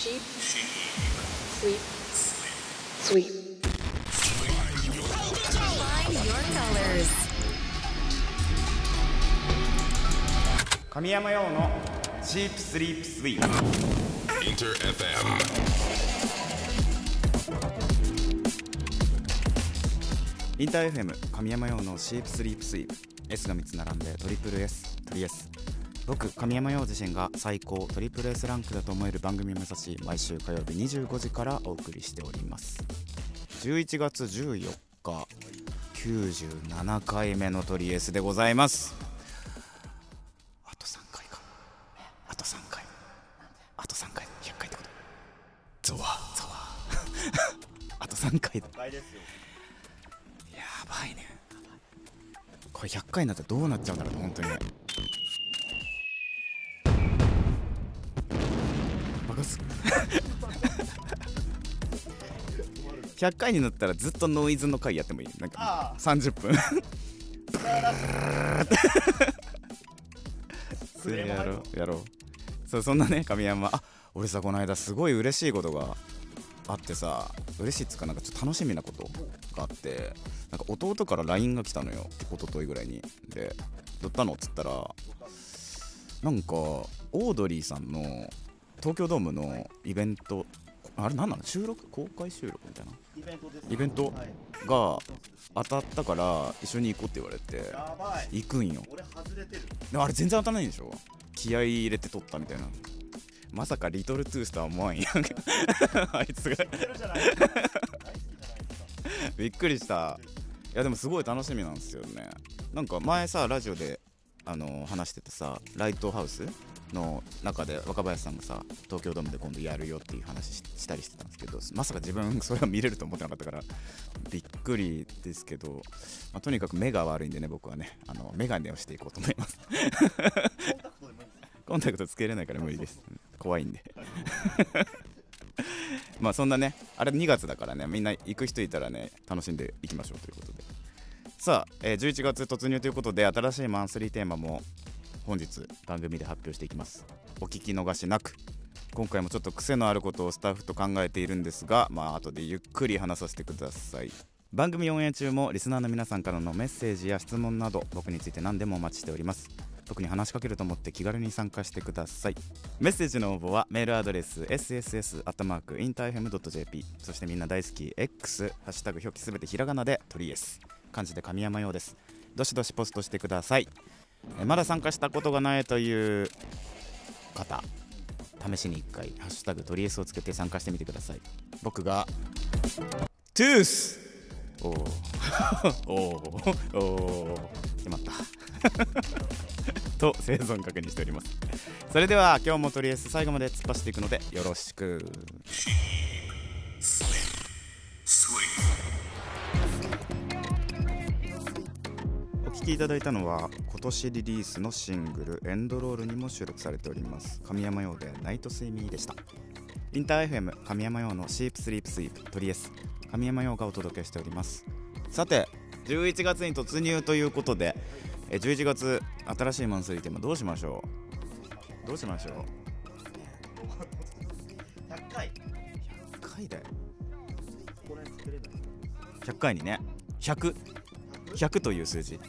Sheep. Sleep. Sweep. Find your colors. 神山用のチープスリープスイープ Inter FM. インター FM 神山用のシープスリープスイープ S が3つ並んでトリプル S トリ S 僕神山用自身が最高トリプル S ランクだと思える番組を目指し毎週火曜日25時からお送りしております。11月14日97回目のトリ S でございます。あと3回か。あと3回。あと3回。100回ってこと。ゾワ。ゾワ。あと3回だ。やばいね。これ100回になったらどうなっちゃうんだろうね本当にね爆発100回になったらずっとノイズの回やってもいい。なんか30分。それやろう。やろう。そうそんなね神山。あ俺さこの間すごい嬉しいことがあってさ嬉しいっつうかなんかちょっと楽しみなことがあってなんか弟から LINE が来たのよ。一昨日ぐらいに。で「どったの?」っつったらなんかオードリーさんの東京ドームのイベントあれ何なの？収録？公開収録みたいな？イベントです。イベントが当たったから一緒に行こうって言われて行くんよ。俺外れてる。でもあれ全然当たらないんでしょ？気合い入れて撮ったみたいな。まさかリトルトゥースとは思わんやん。あいつが。びっくりした。いやでもすごい楽しみなんですよね。なんか前さラジオであの話しててさライトハウス？の中で若林さんがさ東京ドームで今度やるよっていう話ししたりしてたんですけどまさか自分それを見れると思ってなかったからびっくりですけど、まあとにかく目が悪いんでね僕はね。あの眼鏡をしていこうと思います。コンタクトつけれないから無理です。怖いんで。まあそんなねあれ2月だからねみんな行く人いたらね楽しんでいきましょうということで。さあ、えー11月突入ということで新しいマンスリーテーマも本日番組で発表していきます。お聞き逃しなく。今回もちょっと癖のあることをスタッフと考えているんですがまあ後でゆっくり話させてください。番組オンエア中もリスナーの皆さんからのメッセージや質問など僕について何でもお待ちしております。僕に話しかけると思って気軽に参加してください。メッセージの応募はメールアドレス sss.interfm.jp そしてみんな大好き X ハッシュタグ表記すべてひらがなでトリエス漢字で神山用です。どしどしポストしてください。まだ参加したことがないという方試しに1回「ハッシュタグトリエス」をつけて参加してみてください。僕がトゥース。おー。おー。おー。決まった。と生存確認しております。それでは今日もとりあえず最後まで突っ走っていくのでよろしく。聴きいただいたのは今年リリースのシングル「エンドロール」にも収録されております。神山用で「ナイト睡眠」でした。インター FM 神山用のシープスリープスイープトリエス。神山用がお届けしております。さて11月に突入ということでえ11月新しいマンスリーテーマどうしましょう？どうしましょう？100回。100回だよ。これ作れない。100回にね。100100 100という数字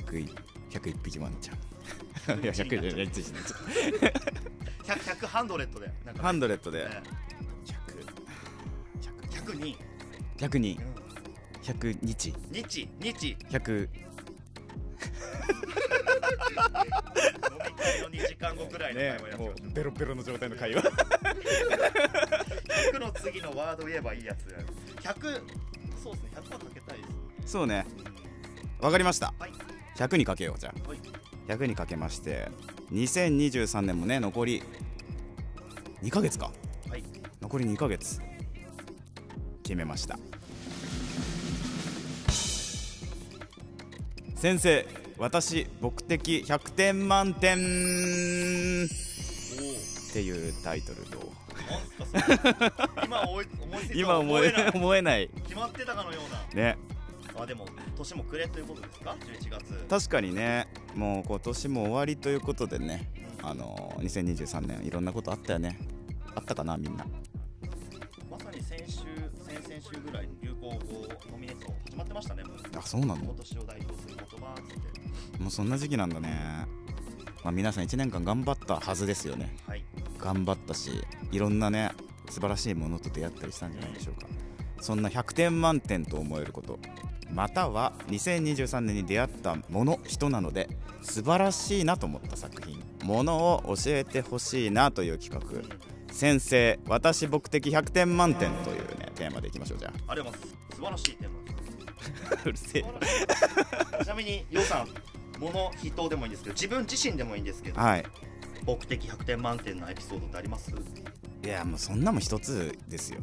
101 101匹ワンちゃん。いや100じゃない1 100 100ハンドレットでなんかハンドレットでね100 100人100人100日日日100飲み会の2時間後くらいの会話やってもましうベロベロの状態の会話た100の次のワード言えばいいやつ100そうですね100はかけたいですそうねわかりましたはい100にかけようじゃはい。あ100にかけまして2023年もね残り2ヶ月か。はい。残り2ヶ月。決めました。先生私僕的100点満点。っていうタイトルと。今思えない。決まってたかのような。ねまあでも年も暮れということですか？11月。確かにね。もう今年も終わりということでね。あのー2023年いろんなことあったよね。あったかなみんな。まさに先週先々週ぐらいに流行語ノミネート始まってましたねもう。あそうなの？今年を代表する言葉って。もうそんな時期なんだね。まあ皆さん1年間頑張ったはずですよね。はい。頑張ったしいろんなね素晴らしいものと出会ったりしたんじゃないでしょうか。そんな100点満点と思えることまたは2023年に出会ったもの人なので素晴らしいなと思った作品。ものを教えてほしいなという企画。先生私僕的100点満点というねテーマでいきましょうじゃあ。りがとうございます。素晴らしいテーマうるせえ。ちなみにようさん物人でもいいんですけど自分自身でもいいんですけどはい。僕的100点満点のエピソードってあります？いやもうそんなもん一つですよ。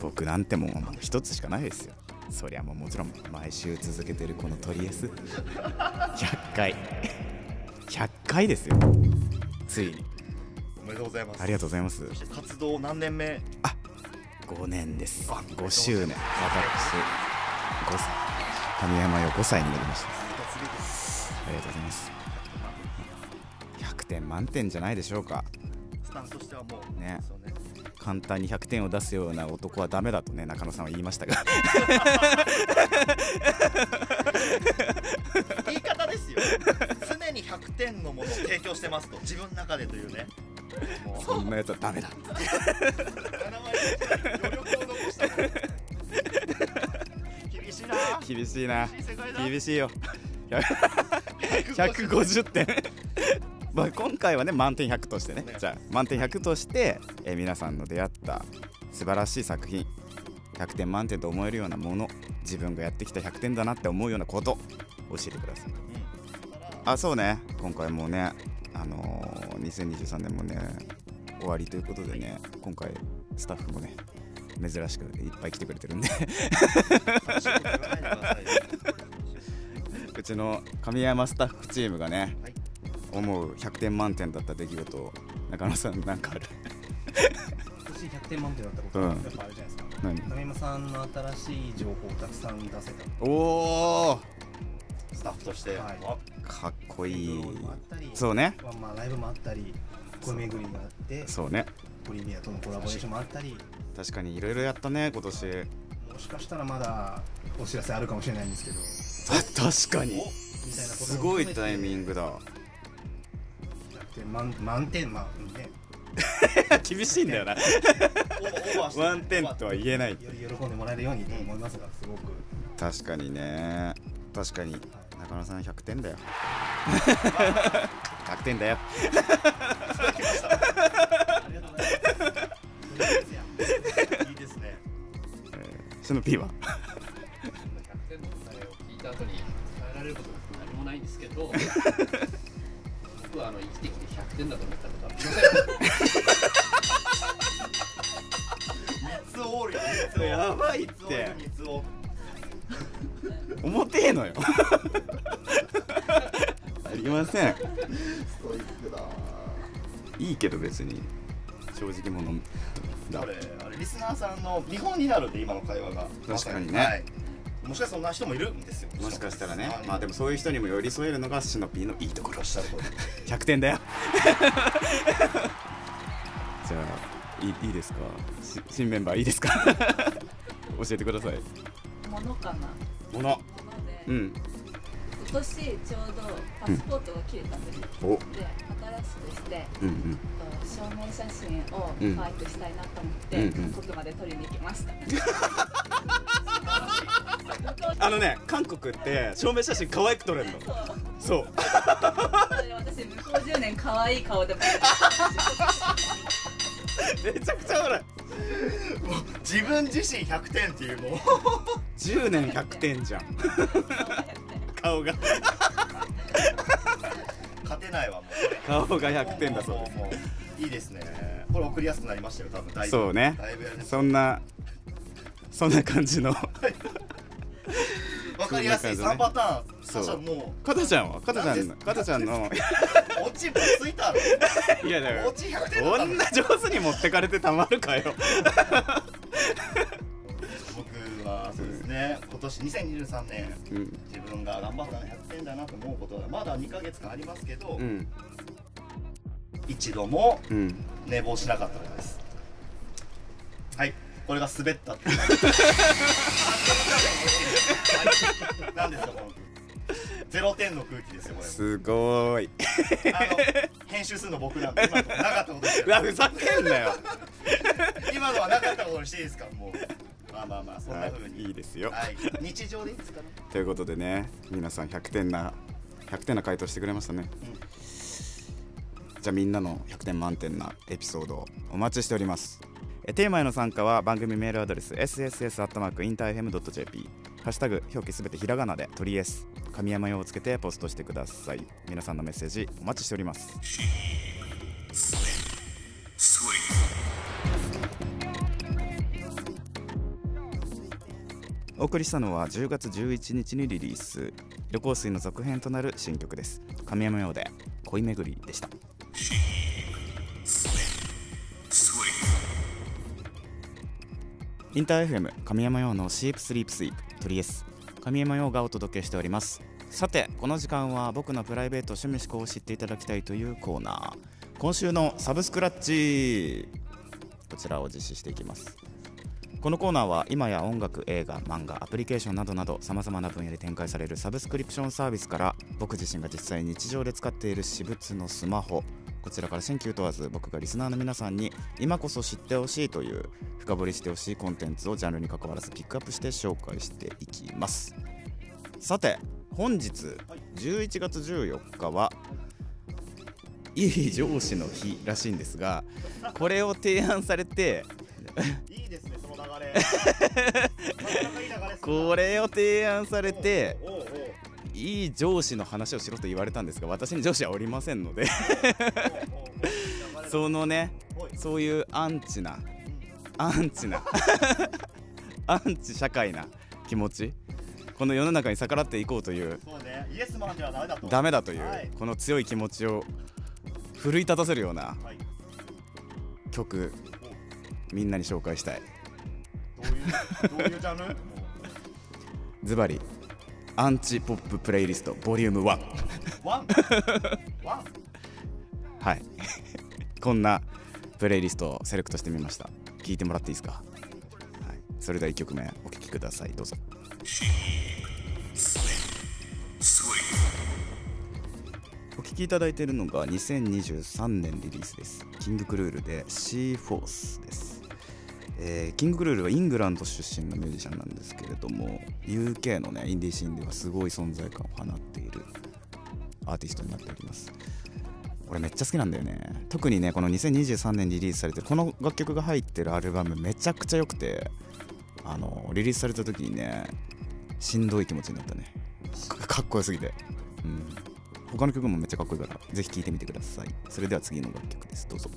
僕なんてもう一つしかないですよそりゃもうもちろん毎週続けてるこのトリエス。100回。100回ですよ。ついに。おめでとうございます。ありがとうございます。活動何年目？5年です。あ5周年。私5歳。神山よ5歳になりました。ありがとうございます。100点満点じゃないでしょうか。スタンスとしてはもうね簡単に100点を出すような男はダメだとね中野さんは言いましたが。言い方ですよ。常に100点のものを提供してますと。自分の中でというね。もうそんなやつはダメだ。7枚余力を残したもん厳しいな厳しいな厳しいよ150点まあ今回はね満点100としてね。ねじゃあ満点100として、えー皆さんの出会った素晴らしい作品100点満点と思えるようなもの自分がやってきた100点だなって思うようなこと教えてください。あそうね。今回もねあのー2023年もね終わりということでね今回スタッフもね珍しくいっぱい来てくれてるんで。うちの神山スタッフチームがね、はい思う100点満点だった出来事中野さんなんかある？今年100点満点だったことがやっぱあるじゃないですか、何？亀山さんの新しい情報をたくさん出せた。おおスタッフとして、はい。あかっこいい。そうね。まあ、まあライブもあったり声巡りがあってそうね。ボリビアとのコラボレーションもあったり。確かにいろいろやったね今年。もしかしたらまだお知らせあるかもしれないんですけどあ確かにみたいなことすごいタイミングだ100点満満点まあね。厳しいんだよな。オーバーオーバーしてワンテンとは言えない。より喜んでもらえるようにと思いますがすごく。確かにね。確かに。中野さん100点だよ。100点だよ。ありがとうございます。いいですね。シノピーは？100点の答えを聞いた後に伝えられることが何もないんですけど てきて100点だと思ったことはありません三つオールよ三つオールやばいっ三つオール三つオール重てえのよ。ありません。いいけど別に。正直者だ。これあれリスナーさんの見本になるんで今の会話が。確かにね。はいもしかしたらそんな人もいるんですよ。もしかしたらね。はいまあでもそういう人にも寄り添えるのがシノピーのいいところ。おっしゃる通り100点だよ。じゃあいいいいですか？し新メンバーいいですか？教えてください。ものかな？もの。うん。今年ちょうどパスポートが切れたんです、お。で新しくしてうんうん。と証明写真をうん。可愛くしたいなと思って、うんうん。韓国まで取りに行きました あのね韓国って証明写真可愛く撮れるの。そう。私向こう10年可愛い顔でも。めちゃくちゃ笑い。自分自身100点っていうもう。10年100点じゃん。顔が。勝てないわもう。顔が100点だそうです。ももういいですね。これ送りやすくなりましたよ多分。そうね。そんなそんな感じの わかりやすいそんな感じね3パターン。そう。そしたちゃんは？加トちゃんのなんで？加トちゃんの。うオチもついたろいやだよオチ100点こんな上手に持ってかれてたまるかよ。僕はそうですね。ね今年2023年うん自分が頑張ったの100点だなと思うことはまだ2ヶ月間ありますけど、うん。一度もうん。寝坊しなかったことです。はいこれが滑ったって 何ですかこのゼロ点の空気ですよこれ。すごーい。あの編集するの僕なんで今のとこなかったことですう。わふざけんなよ。今のはなかったことにしていいですか？もう。まあまあまあそんな風に。いいですよ。はい。日常でいいですかね？ということでね皆さん100点な100点な回答してくれましたね、じゃあみんなの100点満点なエピソードをお待ちしております。えテーマへの参加は番組メールアドレス sss.interfm.jp ハッシュタグ表記すべてひらがなで鳥 S 神山用をつけてポストしてください。皆さんのメッセージお待ちしております。お送りしたのは10月11日にリリース。旅行水の続編となる新曲です。神山用で恋めぐりでした。インター FM 神山用のシープスリープスイープトリエス神山用がお届けしております。さてこの時間は僕のプライベート趣味思考を知っていただきたいというコーナー。今週のサブスクラッチこちらを実施していきます。このコーナーは今や音楽映画漫画アプリケーションなどなどさまざまな分野で展開されるサブスクリプションサービスから僕自身が実際日常で使っている私物のスマホこちらから新旧問わず僕がリスナーの皆さんに今こそ知ってほしいという深掘りしてほしいコンテンツをジャンルに関わらずピックアップして紹介していきます。さて本日11月14日はいい上司の日らしいんですがこれを提案されていいですねその流れ。これを提案されて おうおうおういい上司の話をしろと言われたんですが私に上司はおりませんので。そのねそういうアンチなアンチな アンチ社会な気持ちこの世の中に逆らっていこうというそうねイエスマンではダメだと。ダメだという、はい。この強い気持ちを奮い立たせるようなはい。曲みんなに紹介したい。どういうジャンル？ズバリアンチポッププレイリストボリューム1ワン？ワン？はい。こんなプレイリストをセレクトしてみました。聞いてもらっていいですか、はい、それでは1曲目お聴きください。どうぞ。お聴きいただいているのが2023年リリースです。キングクルールで C フォースですえーキングクルールはイングランド出身のミュージシャンなんですけれども UK のねインディーシーンではすごい存在感を放っているアーティストになっております。俺めっちゃ好きなんだよね。特にねこの2023年にリリースされてるこの楽曲が入ってるアルバムめちゃくちゃ良くてあのリリースされた時にねしんどい気持ちになったね。かっこよすぎて。うん。他の曲もめっちゃかっこいいからぜひ聴いてみてください。それでは次の楽曲です。どうぞ。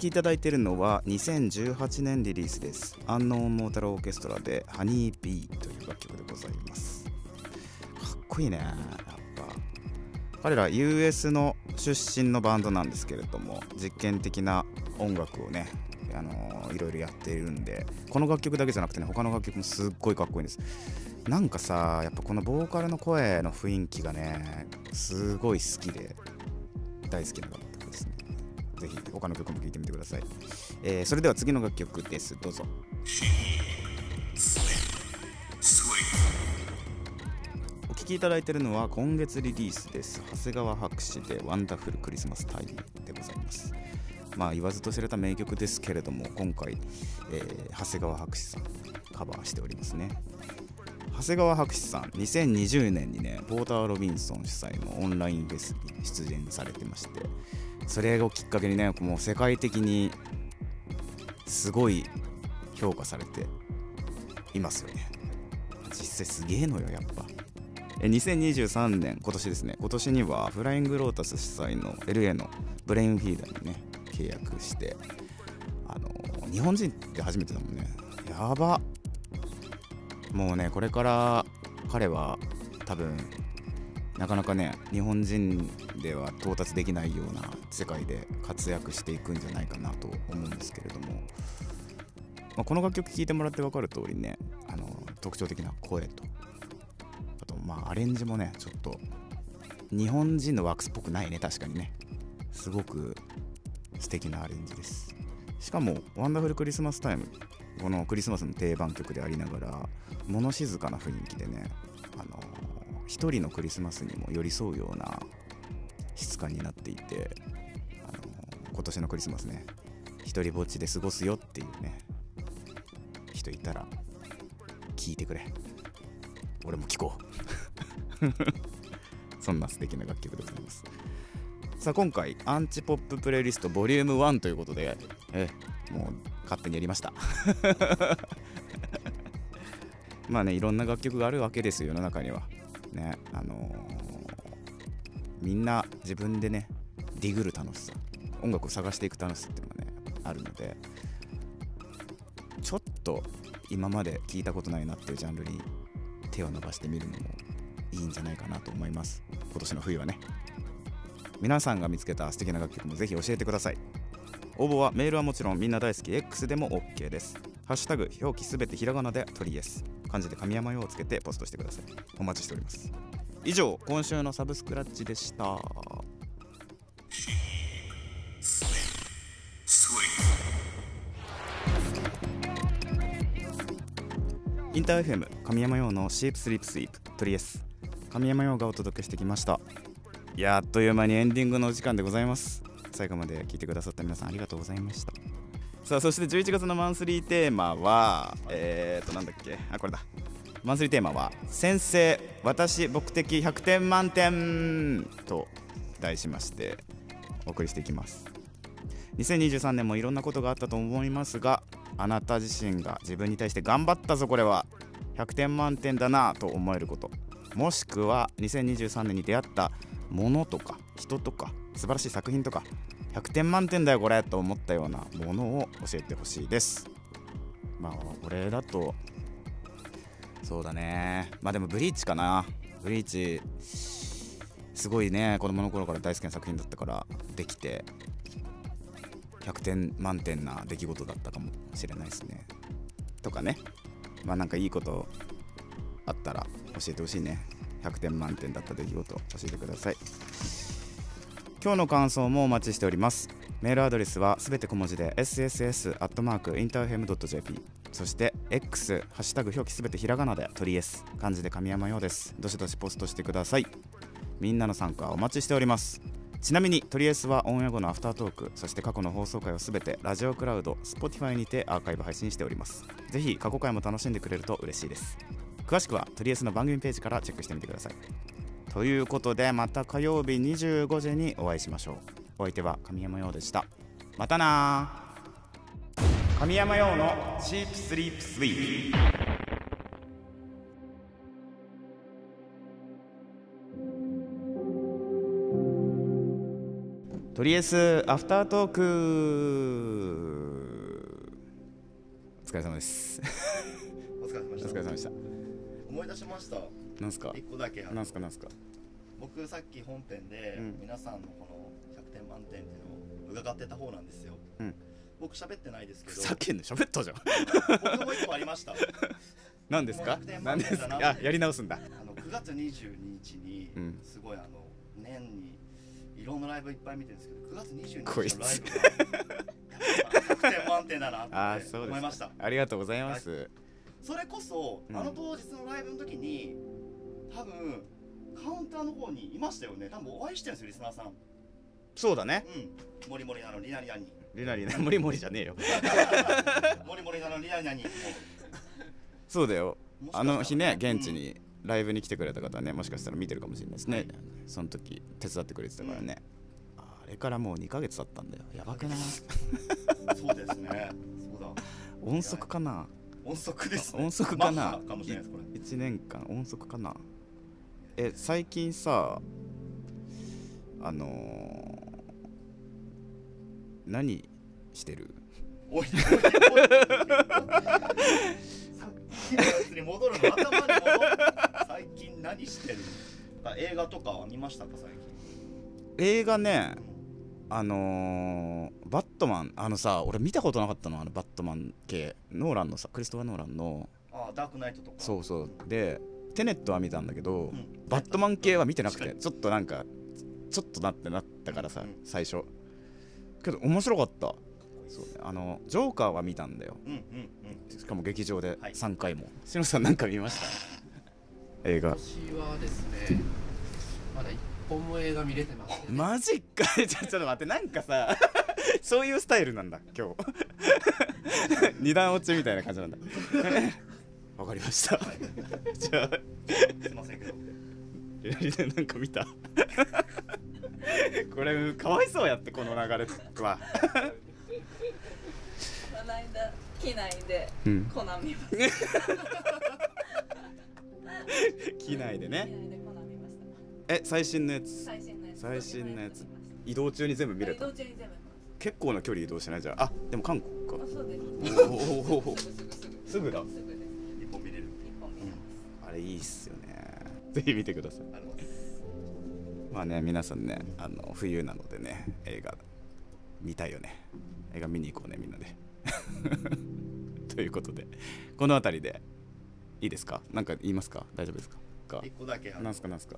きいただいているのは2018年リリースです。アンノーンモータルオーケストラでハニービーという楽曲でございます。かっこいいね。やっぱ。彼ら US の出身のバンドなんですけれども実験的な音楽をねあのーいろいろやっているんでこの楽曲だけじゃなくてね他の楽曲もすっごいかっこいいんです。なんかさやっぱこのボーカルの声の雰囲気がねすごい好きで大好きな楽曲ぜひ他の曲も聴いてみてください、えーそれでは次の楽曲です。どうぞ。お聴きいただいているのは今月リリースです。長谷川白紙で Wonderful Christmastime でございます。まあ言わずと知れた名曲ですけれども今回、えー長谷川白紙さんカバーしておりますね。長谷川白紙さん2020年にね Porter Robinson 主催のオンラインフェスに出演されてましてそれをきっかけにねもう世界的にすごい評価されていますよね。実際すげえのよやっぱ。2023年今年ですね。今年にはフライングロータス主催の LA のブレインフィーダーにね契約して。あの日本人って初めてだもんね。やば。もうねこれから彼は多分なかなかね日本人では到達できないような世界で活躍していくんじゃないかなと思うんですけれども、まあ、この楽曲聴いてもらって分かる通りねあの特徴的な声とあとまあアレンジもねちょっと日本人のワークスっぽくないね確かにね。すごく素敵なアレンジです。しかも「Wonderful Christmastime」このクリスマスの定番曲でありながら物静かな雰囲気でねあの一人のクリスマスにも寄り添うような質感になっていてあの今年のクリスマスね一人ぼっちで過ごすよっていうね人いたら聞いてくれ。俺も聞こう。そんな素敵な楽曲でございます。さあ今回アンチポッププレイリストボリューム1ということでえもう勝手にやりました。まあねいろんな楽曲があるわけですよ世の中には。ねあのーみんな自分でねディグる楽しさ音楽を探していく楽しさっていうのがねあるのでちょっと今まで聞いたことないなっていうジャンルに手を伸ばしてみるのもいいんじゃないかなと思います。今年の冬はね。皆さんが見つけた素敵な楽曲もぜひ教えてください。応募はメールはもちろんみんな大好き X でも OK です。ハッシュタグ表記すべてひらがなでトリエス漢字で神山用をつけてポストしてください。お待ちしております。以上今週のサブスクラッチでした。インター FM 神山用のシープスリープスイープトリエス。神山用がお届けしてきました。いやあっという間にエンディングのお時間でございます。最後まで聞いてくださった皆さんありがとうございました。さあそして11月のマンスリーテーマはえーとなんだっけ？あこれだ。マンスリーテーマは「先生私僕的100点満点」と題しましてお送りしていきます。2023年もいろんなことがあったと思いますがあなた自身が自分に対して頑張ったぞこれは。100点満点だなと思えること。もしくは2023年に出会ったものとか人とか素晴らしい作品とか100点満点だよこれと思ったようなものを教えてほしいです。まあこれだとそうだね。まあでもブリーチかな。ブリーチすごいね。子供の頃から大好きな作品だったからできて100点満点な出来事だったかもしれないですね。とかね。まあなんかいいことあったら教えてほしいね。100点満点だった出来事教えてください。今日の感想もお待ちしております。メールアドレスはすべて小文字で sss.interfm.jp そして X ハッシュタグ表記すべてひらがなで鳥 S 漢字で神山用です。どしどしポストしてください。みんなの参加お待ちしております。ちなみにトリエスはオンエア後のアフタートークそして過去の放送回をすべてラジオクラウド Spotify にてアーカイブ配信しております。ぜひ過去回も楽しんでくれると嬉しいです。詳しくはトリエスの番組ページからチェックしてみてください。ということでまた火曜日25時にお会いしましょう。お相手は神山陽でした。またな神山陽のチープスリープスイート。とりあえずアフタートーク。お疲れ様です。お疲れ様でした。思い出しましたなんすか？一個だけなんすか？なんすか？僕さっき本編でうん。皆さんのこの100点満点っていうのを伺ってた方なんですよ、うん。僕喋ってないですけど。さっきの喋ったじゃん。僕も一個ありました。何ですか？もう100点何ですか？あやり直すんだ。あの9月22日にうん。すごいあの年にいろんなライブいっぱい見てるんですけど9月22こいつ。日のライブがやっぱ100点満点だなって 思いました。ありがとうございます、それこそ、うん。あの当日のライブの時に多分カウンターの方にいましたよね。多分お会いしてるんですよリスナーさん。そうだね。うん。モリモリなのリナリナに。リナリナ モリモリじゃねえよ。モリモリなのリナリナに。そうだよ。あの日ね現地にライブに来てくれた方ねもしかしたら見てるかもしれないですね、はい。その時手伝ってくれてたからね、あれからもう2ヶ月経ったんだよ。やばくない？そうですね。そうだ。音速かな？音速です、ね、音速かな？かないですこれ。1年間音速かな？え最近さあのー、何してる？おいさっきのやつに戻るの頭に戻最近何してる映画とかは見ましたか最近映画ねあのー、バットマンあのさ俺見たことなかったのあのバットマン系ノーランのさクリストファー・ノーランのああダークナイトとかそうそうでテネットは見たんだけど、ん。バットマン系は見てなくてちょっとなんかちょっとなってなったからさ、うん最初。けど面白かった。そうね。あのジョーカーは見たんだよ。うんうんうん。しかも劇場ではい。3回も、しのさんなんか見ました？映画。私はですねまだ一本も映画見れてません、マジか。ちょちょっと待って。なんかさそういうスタイルなんだ今日。二段落ちみたいな感じなんだわかりました。じゃあ。すいませんけど。リラリでなんか見た。これかわいそうやってこの流れは。この間機内でうん。コナン見ました。機内で機ね内でコナン見ました。え最新のやつ。最新のやつ。最新のやつ。見まし移動中に全部見たれた。移動中に全部見ま結構な距離移動しない？じゃんあでも韓国か。そうです。おおすぐすぐすぐすぐ。だすぐあれいいっすよね。ぜひ見てください。まあね皆さんねあの冬なのでね映画見たいよね。映画見に行こうねみんなで。ということでこの辺りでいいですか？なんか言いますか？大丈夫ですか？か？一個だけなんすか？なんすか？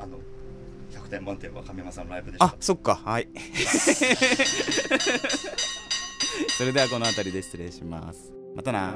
あの100点満点は神山さんのライブでした。あそっか。はい。それではこの辺りで失礼します。またな